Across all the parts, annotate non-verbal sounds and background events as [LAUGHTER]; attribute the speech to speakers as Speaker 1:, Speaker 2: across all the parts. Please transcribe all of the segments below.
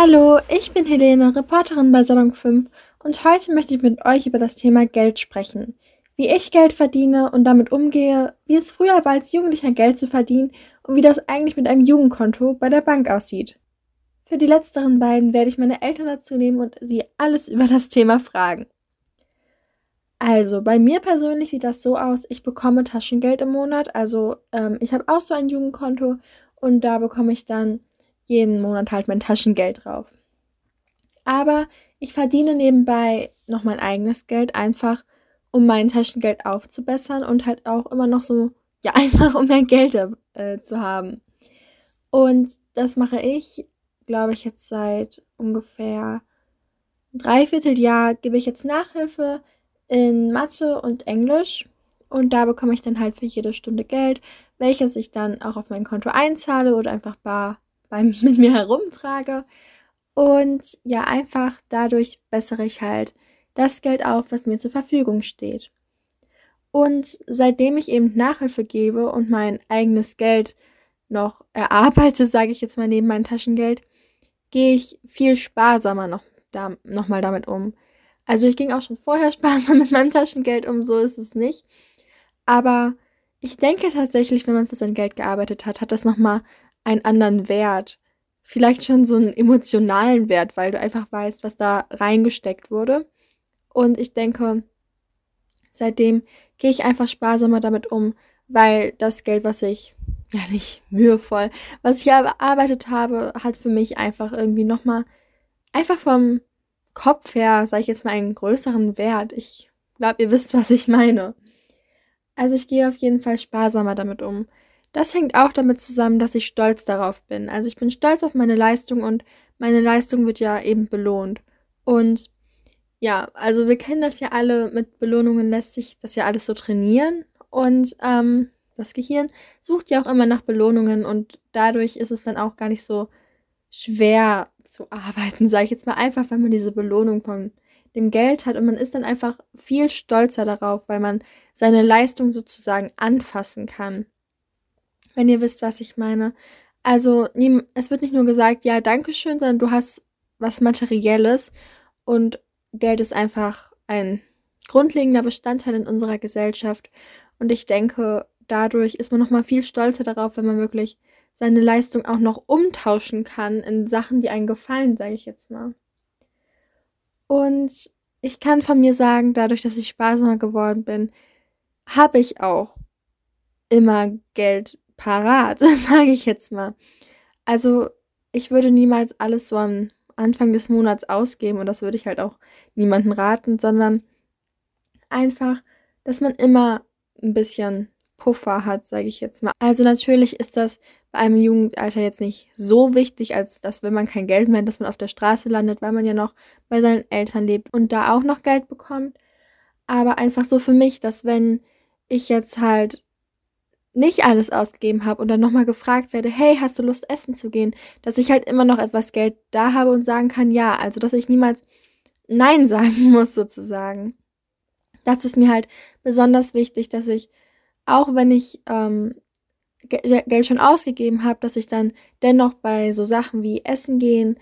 Speaker 1: Hallo, ich bin Helene, Reporterin bei Salon 5 und heute möchte ich mit euch über das Thema Geld sprechen. Wie ich Geld verdiene und damit umgehe, wie es früher war, als Jugendlicher Geld zu verdienen und wie das eigentlich mit einem Jugendkonto bei der Bank aussieht. Für die letzteren beiden werde ich meine Eltern dazu nehmen und sie alles über das Thema fragen. Also, bei mir persönlich sieht das so aus, ich bekomme Taschengeld im Monat. Also, ähm, ich habe auch so ein Jugendkonto und da bekomme ich dann jeden Monat halt mein Taschengeld drauf. Aber ich verdiene nebenbei noch mein eigenes Geld einfach, um mein Taschengeld aufzubessern und halt auch immer noch so, ja, [LAUGHS] einfach um mehr Geld äh, zu haben. Und das mache ich, glaube ich, jetzt seit ungefähr dreiviertel Jahr gebe ich jetzt Nachhilfe in Mathe und Englisch. Und da bekomme ich dann halt für jede Stunde Geld, welches ich dann auch auf mein Konto einzahle oder einfach bar bei, [LAUGHS] mit mir herumtrage. Und ja, einfach dadurch bessere ich halt das Geld auf, was mir zur Verfügung steht. Und seitdem ich eben Nachhilfe gebe und mein eigenes Geld noch erarbeite, [LAUGHS] sage ich jetzt mal neben mein Taschengeld, gehe ich viel sparsamer noch, da, noch mal damit um. Also ich ging auch schon vorher [LAUGHS] sparsam mit meinem Taschengeld um, so ist es nicht. Aber ich denke tatsächlich, wenn man für sein Geld gearbeitet hat, hat das nochmal einen anderen Wert. Vielleicht schon so einen emotionalen Wert, weil du einfach weißt, was da reingesteckt wurde. Und ich denke, seitdem gehe ich einfach sparsamer damit um, weil das Geld, was ich, ja nicht mühevoll, was ich erarbeitet habe, hat für mich einfach irgendwie nochmal, einfach vom Kopf her, sage ich jetzt mal, einen größeren Wert. Ich glaube, ihr wisst, was ich meine. Also ich gehe auf jeden Fall sparsamer damit um. Das hängt auch damit zusammen, dass ich stolz darauf bin. Also ich bin stolz auf meine Leistung und meine Leistung wird ja eben belohnt. Und ja, also wir kennen das ja alle, mit Belohnungen lässt sich das ja alles so trainieren. Und ähm, das Gehirn sucht ja auch immer nach Belohnungen und dadurch ist es dann auch gar nicht so schwer zu arbeiten, sage ich jetzt mal einfach, wenn man diese Belohnung von dem Geld hat und man ist dann einfach viel stolzer darauf, weil man seine Leistung sozusagen anfassen kann wenn ihr wisst, was ich meine. Also, es wird nicht nur gesagt, ja, danke schön, sondern du hast was Materielles und Geld ist einfach ein grundlegender Bestandteil in unserer Gesellschaft. Und ich denke, dadurch ist man nochmal viel stolzer darauf, wenn man wirklich seine Leistung auch noch umtauschen kann in Sachen, die einen gefallen, sage ich jetzt mal. Und ich kann von mir sagen, dadurch, dass ich sparsamer geworden bin, habe ich auch immer Geld parat, [LAUGHS] sage ich jetzt mal. Also ich würde niemals alles so am Anfang des Monats ausgeben und das würde ich halt auch niemandem raten, sondern einfach, dass man immer ein bisschen Puffer hat, sage ich jetzt mal. Also natürlich ist das bei einem Jugendalter jetzt nicht so wichtig, als dass wenn man kein Geld mehr hat, dass man auf der Straße landet, weil man ja noch bei seinen Eltern lebt und da auch noch Geld bekommt. Aber einfach so für mich, dass wenn ich jetzt halt nicht alles ausgegeben habe und dann nochmal gefragt werde, hey, hast du Lust essen zu gehen, dass ich halt immer noch etwas Geld da habe und sagen kann, ja, also dass ich niemals Nein [LAUGHS] sagen muss sozusagen. Das ist mir halt besonders wichtig, dass ich, auch wenn ich ähm, Geld schon ausgegeben habe, dass ich dann dennoch bei so Sachen wie Essen gehen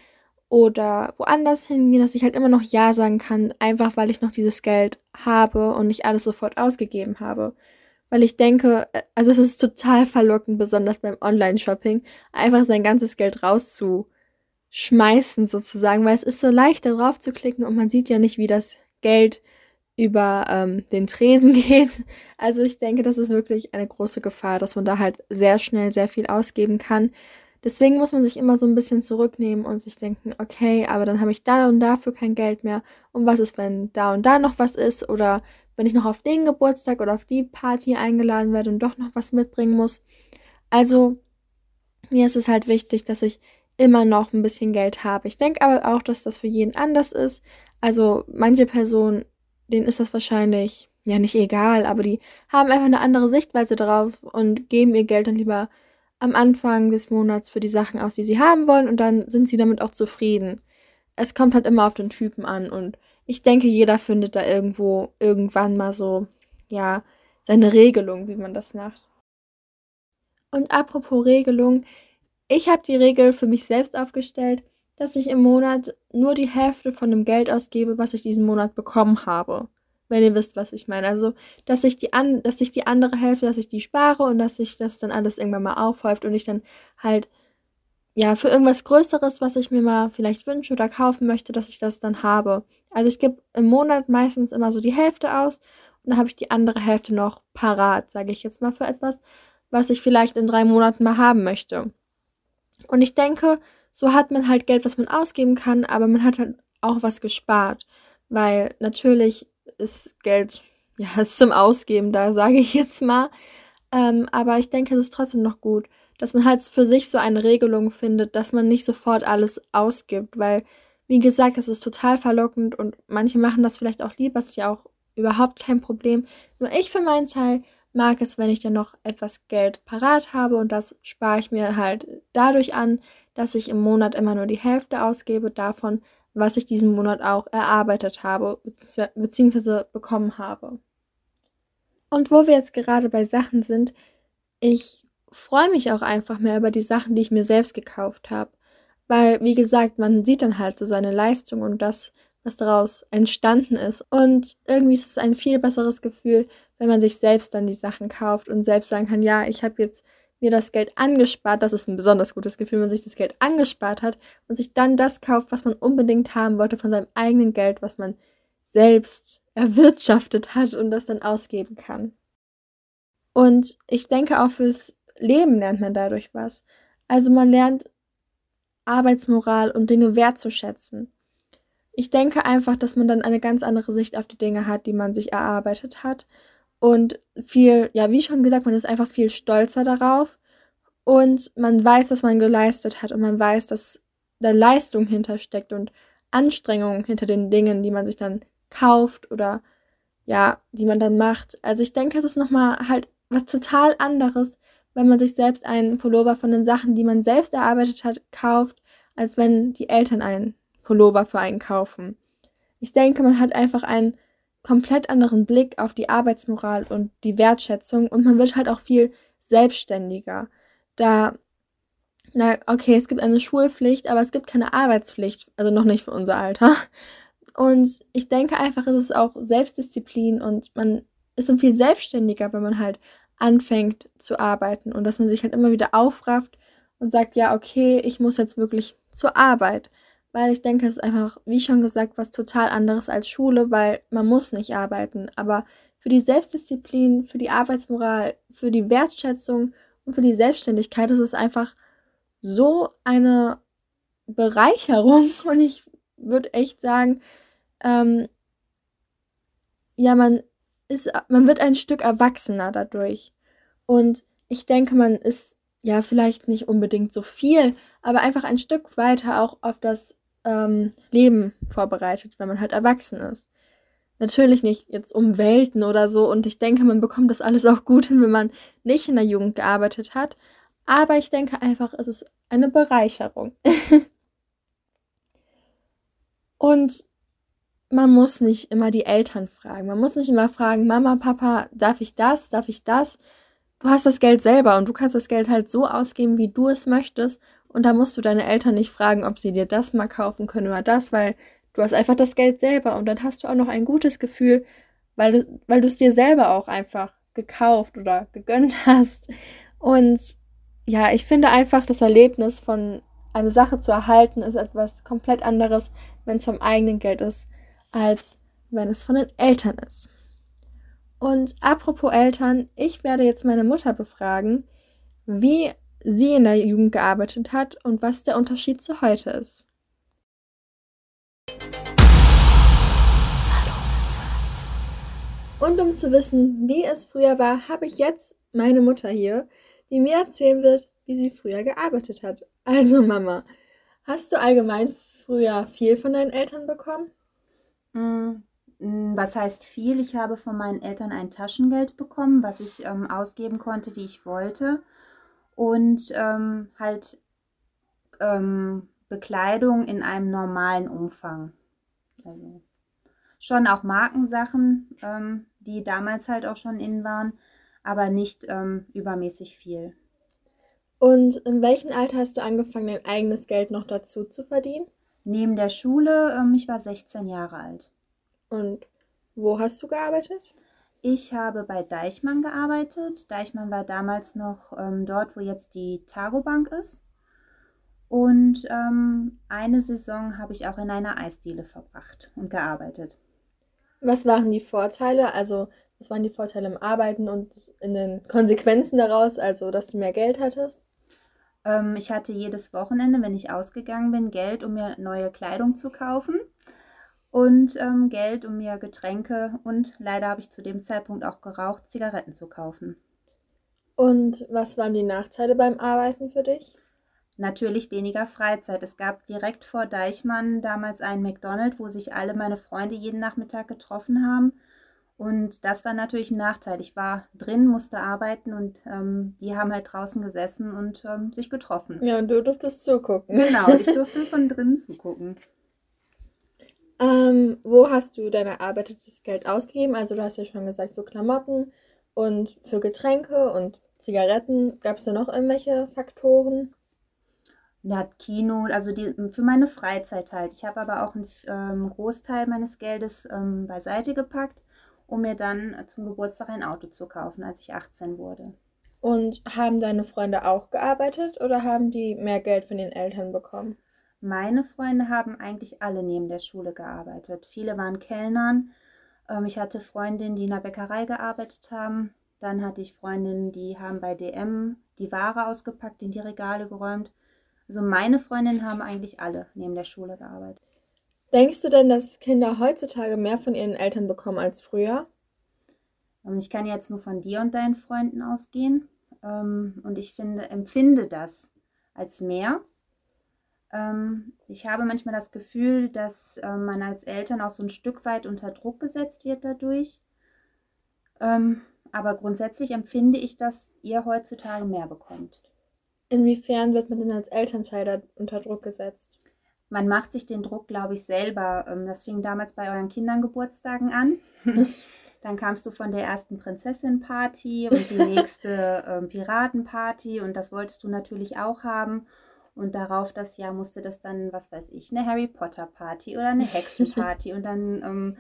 Speaker 1: oder woanders hingehen, dass ich halt immer noch Ja sagen kann, einfach weil ich noch dieses Geld habe und nicht alles sofort ausgegeben habe. Weil ich denke, äh, also es ist total verlockend, besonders beim Online-Shopping, einfach sein ganzes Geld rauszuschmeißen sozusagen, weil es ist so leicht, darauf zu klicken und man sieht ja nicht, wie das Geld über ähm, den Tresen [LAUGHS] geht. Also ich denke, das ist wirklich eine große Gefahr, dass man da halt sehr schnell sehr viel ausgeben kann. Deswegen muss man sich immer so ein bisschen zurücknehmen und sich denken, okay, aber dann habe ich da und dafür kein Geld mehr. Und was ist, wenn da und da noch was ist? Oder wenn ich noch auf den Geburtstag oder auf die Party eingeladen werde und doch noch was mitbringen muss. Also, mir ist es halt wichtig, dass ich immer noch ein bisschen Geld habe. Ich denke aber auch, dass das für jeden anders ist. Also, manche Personen, denen ist das wahrscheinlich ja nicht egal, aber die haben einfach eine andere Sichtweise darauf und geben ihr Geld dann lieber am Anfang des Monats für die Sachen aus, die sie haben wollen und dann sind sie damit auch zufrieden. Es kommt halt immer auf den Typen an und ich denke, jeder findet da irgendwo irgendwann mal so, ja, seine Regelung, wie man das macht. Und apropos Regelung, ich habe die Regel für mich selbst aufgestellt, dass ich im Monat nur die Hälfte von dem Geld ausgebe, was ich diesen Monat bekommen habe. Wenn ihr wisst, was ich meine. Also, dass ich die an, dass ich die andere Hälfte, dass ich die spare und dass sich das dann alles irgendwann mal aufhäuft und ich dann halt ja, für irgendwas Größeres, was ich mir mal vielleicht wünsche oder kaufen möchte, dass ich das dann habe. Also ich gebe im Monat meistens immer so die Hälfte aus und dann habe ich die andere Hälfte noch parat, sage ich jetzt mal, für etwas, was ich vielleicht in drei Monaten mal haben möchte. Und ich denke, so hat man halt Geld, was man ausgeben kann, aber man hat halt auch was gespart. Weil natürlich ist Geld, ja, [LAUGHS] ist zum Ausgeben da, sage ich jetzt mal. Ähm, aber ich denke, es ist trotzdem noch gut, dass man halt für sich so eine Regelung findet, dass man nicht sofort alles ausgibt, weil, wie gesagt, es ist total verlockend und manche machen das vielleicht auch lieber, ist ja auch überhaupt kein Problem. Nur ich für meinen Teil mag es, wenn ich dann noch etwas Geld parat habe und das spare ich mir halt dadurch an, dass ich im Monat immer nur die Hälfte ausgebe davon, was ich diesen Monat auch erarbeitet habe bzw. bekommen habe. Und wo wir jetzt gerade bei Sachen sind, ich freue mich auch einfach mehr über die Sachen, die ich mir selbst gekauft habe. Weil, wie gesagt, man sieht dann halt so seine Leistung und das, was daraus entstanden ist. Und irgendwie ist es ein viel besseres Gefühl, wenn man sich selbst dann die Sachen kauft und selbst sagen kann, ja, ich habe jetzt mir das Geld angespart. Das ist ein besonders gutes Gefühl, wenn man sich das Geld angespart hat und sich dann das kauft, was man unbedingt haben wollte von seinem eigenen Geld, was man selbst erwirtschaftet hat und das dann ausgeben kann. Und ich denke auch fürs Leben lernt man dadurch was. Also man lernt Arbeitsmoral und Dinge wertzuschätzen. Ich denke einfach, dass man dann eine ganz andere Sicht auf die Dinge hat, die man sich erarbeitet hat. Und viel, ja, wie schon gesagt, man ist einfach viel stolzer darauf. Und man weiß, was man geleistet hat. Und man weiß, dass da Leistung hintersteckt und Anstrengung hinter den Dingen, die man sich dann kauft oder ja, die man dann macht. Also ich denke, es ist nochmal halt was total anderes, wenn man sich selbst einen Pullover von den Sachen, die man selbst erarbeitet hat, kauft, als wenn die Eltern einen Pullover für einen kaufen. Ich denke, man hat einfach einen komplett anderen Blick auf die Arbeitsmoral und die Wertschätzung und man wird halt auch viel selbstständiger. Da, na, okay, es gibt eine Schulpflicht, aber es gibt keine Arbeitspflicht, also noch nicht für unser Alter. Und ich denke einfach, es ist auch Selbstdisziplin und man ist dann viel selbstständiger, wenn man halt anfängt zu arbeiten und dass man sich halt immer wieder aufrafft und sagt, ja, okay, ich muss jetzt wirklich zur Arbeit. Weil ich denke, es ist einfach, wie schon gesagt, was total anderes als Schule, weil man muss nicht arbeiten. Aber für die Selbstdisziplin, für die Arbeitsmoral, für die Wertschätzung und für die Selbstständigkeit ist es einfach so eine Bereicherung. [LAUGHS] Und ich würde echt sagen, ähm, ja, man ist, man wird ein Stück erwachsener dadurch. Und ich denke, man ist ja vielleicht nicht unbedingt so viel, aber einfach ein Stück weiter auch auf das ähm, Leben vorbereitet, wenn man halt erwachsen ist. Natürlich nicht jetzt um Welten oder so und ich denke, man bekommt das alles auch gut hin, wenn man nicht in der Jugend gearbeitet hat. Aber ich denke einfach, es ist eine Bereicherung. [LAUGHS] und man muss nicht immer die Eltern fragen. Man muss nicht immer fragen, Mama, Papa, darf ich das, darf ich das? Du hast das Geld selber und du kannst das Geld halt so ausgeben, wie du es möchtest. Und da musst du deine Eltern nicht fragen, ob sie dir das mal kaufen können oder das, weil du hast einfach das Geld selber und dann hast du auch noch ein gutes Gefühl, weil, weil du es dir selber auch einfach gekauft oder gegönnt [LAUGHS] hast. Und ja, ich finde einfach das Erlebnis von eine Sache zu erhalten ist etwas komplett anderes, wenn es vom eigenen Geld ist als wenn es von den Eltern ist. Und apropos Eltern, ich werde jetzt meine Mutter befragen, wie sie in der Jugend gearbeitet hat und was der Unterschied zu heute ist. Und um zu wissen, wie es früher war, habe ich jetzt meine Mutter hier, die mir erzählen wird, wie sie früher gearbeitet hat. Also Mama, hast du allgemein früher viel von deinen Eltern bekommen?
Speaker 2: Mm, was heißt viel? Ich habe von meinen Eltern ein Taschengeld bekommen, was ich ähm, ausgeben konnte, wie ich wollte. Und ähm, halt ähm, Bekleidung in einem normalen Umfang. Also schon auch Markensachen, ähm, die damals halt auch schon in waren, aber nicht ähm, übermäßig viel.
Speaker 1: Und in welchem Alter hast du angefangen, dein eigenes Geld noch dazu zu verdienen?
Speaker 2: Neben der Schule, ähm, ich war 16 Jahre alt.
Speaker 1: Und wo hast du gearbeitet?
Speaker 2: Ich habe bei Deichmann gearbeitet. Deichmann war damals noch ähm, dort, wo jetzt die Targobank ist. Und ähm, eine Saison habe ich auch in einer Eisdiele verbracht und gearbeitet.
Speaker 1: Was waren die Vorteile? Also, was waren die Vorteile im Arbeiten und in den Konsequenzen daraus, also dass du mehr Geld hattest?
Speaker 2: Ähm, ich hatte jedes Wochenende, wenn ich ausgegangen bin, Geld, um mir neue Kleidung zu kaufen und ähm, Geld, um mir Getränke und leider habe ich zu dem Zeitpunkt auch geraucht, Zigaretten zu kaufen.
Speaker 1: Und was waren die Nachteile beim Arbeiten für dich?
Speaker 2: Natürlich weniger Freizeit. Es gab direkt vor Deichmann damals einen McDonald's, wo sich alle meine Freunde jeden Nachmittag getroffen haben. Und das war natürlich ein Nachteil. Ich war drin, musste arbeiten und ähm, die haben halt draußen gesessen und ähm, sich getroffen.
Speaker 1: Ja, und du durftest zugucken.
Speaker 2: Genau, ich [LAUGHS] durfte von drinnen zugucken.
Speaker 1: Ähm, wo hast du dein erarbeitetes Geld ausgegeben? Also du hast ja schon gesagt, für Klamotten und für Getränke und Zigaretten. Gab es da noch irgendwelche Faktoren?
Speaker 2: Ja, Kino, also die, für meine Freizeit halt. Ich habe aber auch einen ähm, Großteil meines Geldes ähm, beiseite gepackt um mir dann zum Geburtstag ein Auto zu kaufen, als ich 18 wurde.
Speaker 1: Und haben deine Freunde auch gearbeitet oder haben die mehr Geld von den Eltern bekommen?
Speaker 2: Meine Freunde haben eigentlich alle neben der Schule gearbeitet. Viele waren Kellnern. Ähm, ich hatte Freundinnen, die in der Bäckerei gearbeitet haben. Dann hatte ich Freundinnen, die haben bei DM die Ware ausgepackt, in die Regale geräumt. Also meine Freundinnen haben eigentlich alle neben der Schule gearbeitet.
Speaker 1: Denkst du denn, dass Kinder heutzutage mehr von ihren Eltern bekommen als früher?
Speaker 2: Ähm, ich kann jetzt nur von dir und deinen Freunden ausgehen. Ähm, und ich finde, empfinde das als mehr. Ähm, ich habe manchmal das Gefühl, dass man als Eltern auch so ein Stück weit unter Druck gesetzt wird dadurch. Aber grundsätzlich empfinde ich, dass ihr heutzutage mehr bekommt.
Speaker 1: Inwiefern wird man denn als Elternteil unter Druck gesetzt?
Speaker 2: Man macht sich den Druck, glaube ich, selber. Ähm, das fing damals bei euren Kindern Geburtstagen an. [LAUGHS] Dann kamst du von der ersten Prinzessin-Party und die nächste [LAUGHS] ähm, Piratenparty und das wolltest du natürlich auch haben. Und darauf das Jahr musste das dann, was weiß ich, eine Harry Potter Party oder eine Hexenparty [LAUGHS] und dann ähm,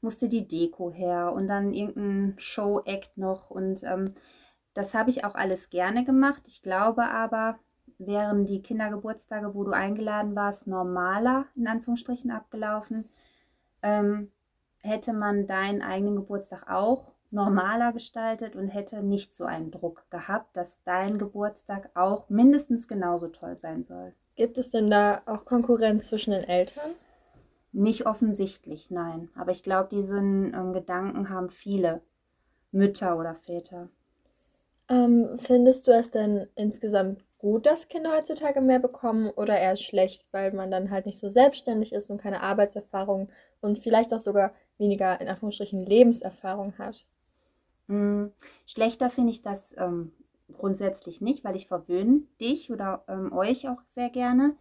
Speaker 2: musste die Deko her und dann irgendein Show-Act noch. Und ähm, das habe ich auch alles gerne gemacht. Ich glaube aber, wären die Kindergeburtstage, wo du eingeladen warst, normaler, in Anführungsstrichen, abgelaufen, ähm, hätte man deinen eigenen Geburtstag auch normaler gestaltet und hätte nicht so einen Druck gehabt, dass dein Geburtstag auch mindestens genauso toll sein soll.
Speaker 1: Gibt es denn da auch Konkurrenz zwischen den Eltern?
Speaker 2: Nicht offensichtlich, nein. Aber ich glaube, diesen ähm, Gedanken haben viele Mütter oder Väter.
Speaker 1: Ähm, findest du es denn insgesamt gut, dass Kinder heutzutage mehr bekommen oder eher schlecht, weil man dann halt nicht so selbstständig ist und keine Arbeitserfahrung und vielleicht auch sogar weniger in Anführungsstrichen Lebenserfahrung hat?
Speaker 2: Mhm. Schlechter finde ich das ähm, grundsätzlich nicht, weil ich verwöhne dich oder ähm, euch auch sehr gerne.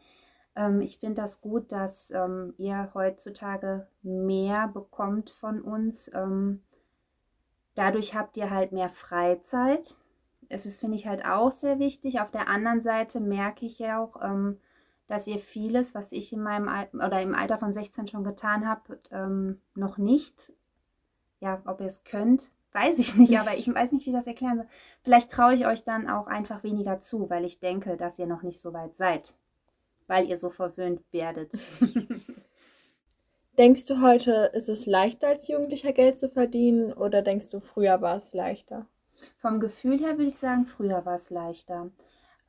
Speaker 2: Ähm, ich finde das gut, dass ähm, ihr heutzutage mehr bekommt von uns. Ähm, dadurch habt ihr halt mehr Freizeit es ist, finde ich, halt auch sehr wichtig. Auf der anderen Seite merke ich ja auch, ähm, dass ihr vieles, was ich in meinem Al oder im Alter von 16 schon getan habe, ähm, noch nicht. Ja, ob ihr es könnt, weiß ich nicht, aber ich weiß nicht, wie das erklären soll. Vielleicht traue ich euch dann auch einfach weniger zu, weil ich denke, dass ihr noch nicht so weit seid, weil ihr so verwöhnt werdet. [LAUGHS]
Speaker 1: denkst du heute, ist es leichter als Jugendlicher Geld zu verdienen oder denkst du, früher war es leichter?
Speaker 2: Vom Gefühl her würde ich sagen, früher war es leichter.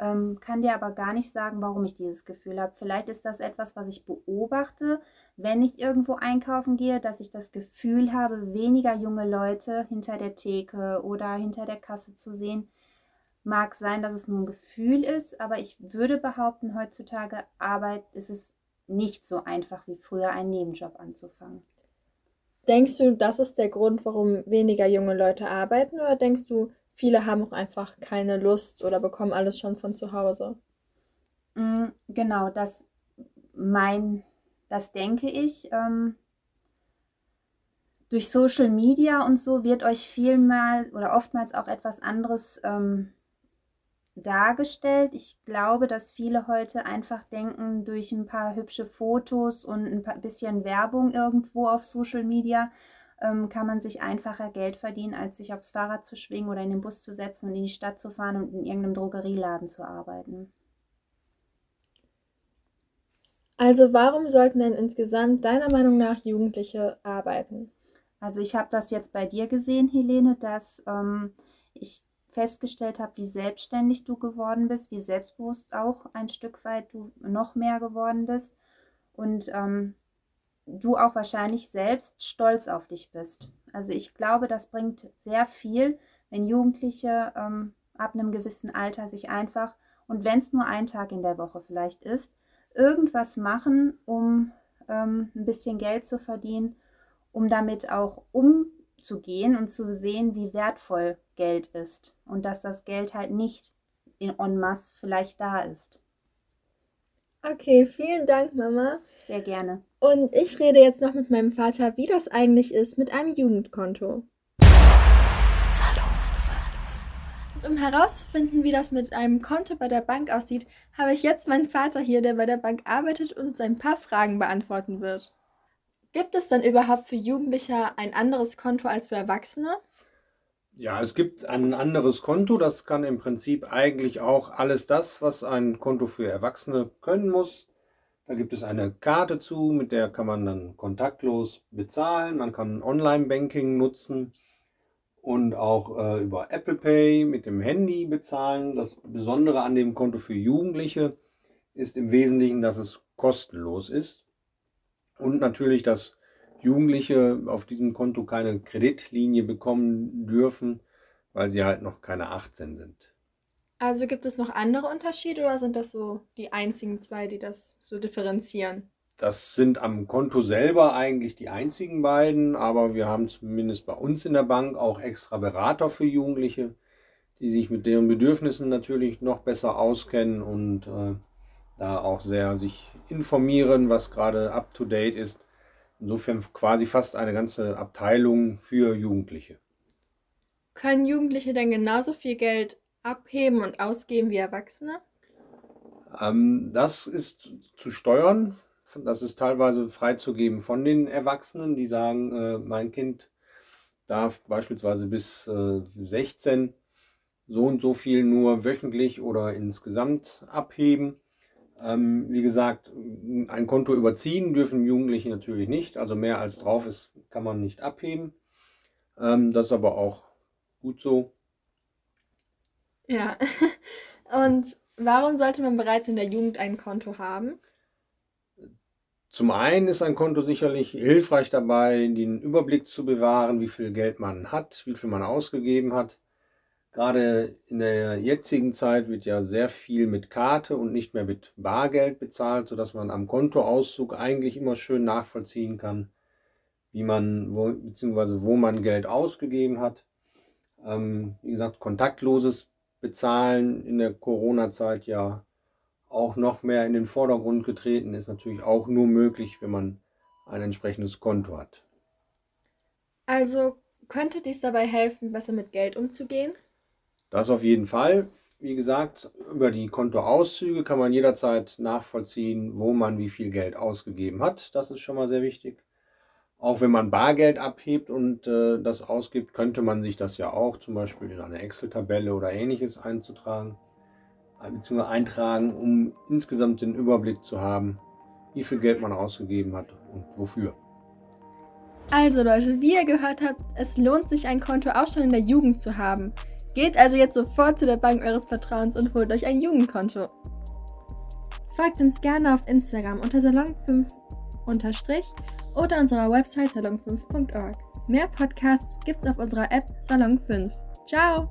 Speaker 2: Ähm, kann dir aber gar nicht sagen, warum ich dieses Gefühl habe. Vielleicht ist das etwas, was ich beobachte, wenn ich irgendwo einkaufen gehe, dass ich das Gefühl habe, weniger junge Leute hinter der Theke oder hinter der Kasse zu sehen. Mag sein, dass es nur ein Gefühl ist, aber ich würde behaupten, heutzutage Arbeit ist es nicht so einfach wie früher, einen Nebenjob anzufangen.
Speaker 1: Denkst du, das ist der Grund, warum weniger junge Leute arbeiten? Oder denkst du, viele haben auch einfach keine Lust oder bekommen alles schon von zu Hause?
Speaker 2: Mm, genau, das mein, das denke ich. Ähm, durch Social Media und so wird euch vielmal oder oftmals auch etwas anderes ähm, dargestellt. Ich glaube, dass viele heute einfach denken, durch ein paar hübsche Fotos und ein bisschen Werbung irgendwo auf Social Media ähm, kann man sich einfacher Geld verdienen, als sich aufs Fahrrad zu schwingen oder in den Bus zu setzen und in die Stadt zu fahren und in irgendeinem Drogerieladen zu arbeiten.
Speaker 1: Also warum sollten denn insgesamt deiner Meinung nach Jugendliche arbeiten?
Speaker 2: Also ich habe das jetzt bei dir gesehen, Helene, dass ähm, ich festgestellt habe, wie selbstständig du geworden bist, wie selbstbewusst auch ein Stück weit du noch mehr geworden bist und ähm, du auch wahrscheinlich selbst stolz auf dich bist. Also ich glaube, das bringt sehr viel, wenn Jugendliche ähm, ab einem gewissen Alter sich einfach, und wenn es nur ein Tag in der Woche vielleicht ist, irgendwas machen, um ähm, ein bisschen Geld zu verdienen, um damit auch umzugehen und zu sehen, wie wertvoll Geld ist und dass das Geld halt nicht in en masse vielleicht da ist.
Speaker 1: Okay, vielen Dank, Mama.
Speaker 2: Sehr gerne.
Speaker 1: Und ich rede jetzt noch mit meinem Vater, wie das eigentlich ist mit einem Jugendkonto. Um herauszufinden, wie das mit einem Konto bei der Bank aussieht, habe ich jetzt meinen Vater hier, der bei der Bank arbeitet und uns ein paar Fragen beantworten wird. Gibt es denn überhaupt für Jugendliche ein anderes Konto als für Erwachsene?
Speaker 3: Ja, es gibt ein anderes Konto. Das kann im Prinzip eigentlich auch alles das, was ein Konto für Erwachsene können muss. Da gibt es eine Karte zu, mit der kann man dann kontaktlos bezahlen. Man kann Online-Banking nutzen und auch äh, über Apple Pay mit dem Handy bezahlen. Das Besondere an dem Konto für Jugendliche ist im Wesentlichen, dass es kostenlos ist und natürlich, dass Jugendliche auf diesem Konto keine Kreditlinie bekommen dürfen, weil sie halt noch keine 18 sind.
Speaker 1: Also gibt es noch andere Unterschiede oder sind das so die einzigen zwei, die das so differenzieren?
Speaker 3: Das sind am Konto selber eigentlich die einzigen beiden, aber wir haben zumindest bei uns in der Bank auch extra Berater für Jugendliche, die sich mit deren Bedürfnissen natürlich noch besser auskennen und äh, da auch sehr sich informieren, was gerade up to date ist Insofern quasi fast eine ganze Abteilung für Jugendliche.
Speaker 1: Können Jugendliche denn genauso viel Geld abheben und ausgeben wie Erwachsene?
Speaker 3: Ähm, das ist zu steuern. Das ist teilweise freizugeben von den Erwachsenen, die sagen, äh, mein Kind darf beispielsweise bis äh, 16 so und so viel nur wöchentlich oder insgesamt abheben. Ähm, wie gesagt, ein Konto überziehen dürfen Jugendliche natürlich nicht. Also mehr als drauf ist, kann man nicht abheben. Ähm, das ist aber auch gut so.
Speaker 1: Ja. [LAUGHS] Und warum sollte man bereits in der Jugend ein Konto haben?
Speaker 3: Zum einen ist ein Konto sicherlich hilfreich dabei, den Überblick zu bewahren, wie viel Geld man hat, wie viel man ausgegeben hat. Gerade in der jetzigen Zeit wird ja sehr viel mit Karte und nicht mehr mit Bargeld bezahlt, sodass man am Kontoauszug eigentlich immer schön nachvollziehen kann, wie man, wo, beziehungsweise wo man Geld ausgegeben hat. Ähm, wie gesagt, kontaktloses Bezahlen in der Corona-Zeit ja auch noch mehr in den Vordergrund getreten ist natürlich auch nur möglich, wenn man ein entsprechendes Konto hat.
Speaker 1: Also könnte dies dabei helfen, besser mit Geld umzugehen?
Speaker 3: Das auf jeden Fall. Wie gesagt, über die Kontoauszüge kann man jederzeit nachvollziehen, wo man wie viel Geld ausgegeben hat. Das ist schon mal sehr wichtig. Auch wenn man Bargeld abhebt und äh, das ausgibt, könnte man sich das ja auch zum Beispiel in eine Excel-Tabelle oder ähnliches einzutragen, bzw. eintragen, um insgesamt den Überblick zu haben, wie viel Geld man ausgegeben hat und wofür.
Speaker 1: Also Leute, wie ihr gehört habt, es lohnt sich ein Konto auch schon in der Jugend zu haben. Geht also jetzt sofort zu der Bank eures Vertrauens und holt euch ein Jugendkonto. Folgt uns gerne auf Instagram unter Salon5 oder unserer Website salon5.org. Mehr Podcasts gibt's auf unserer App Salon 5. Ciao!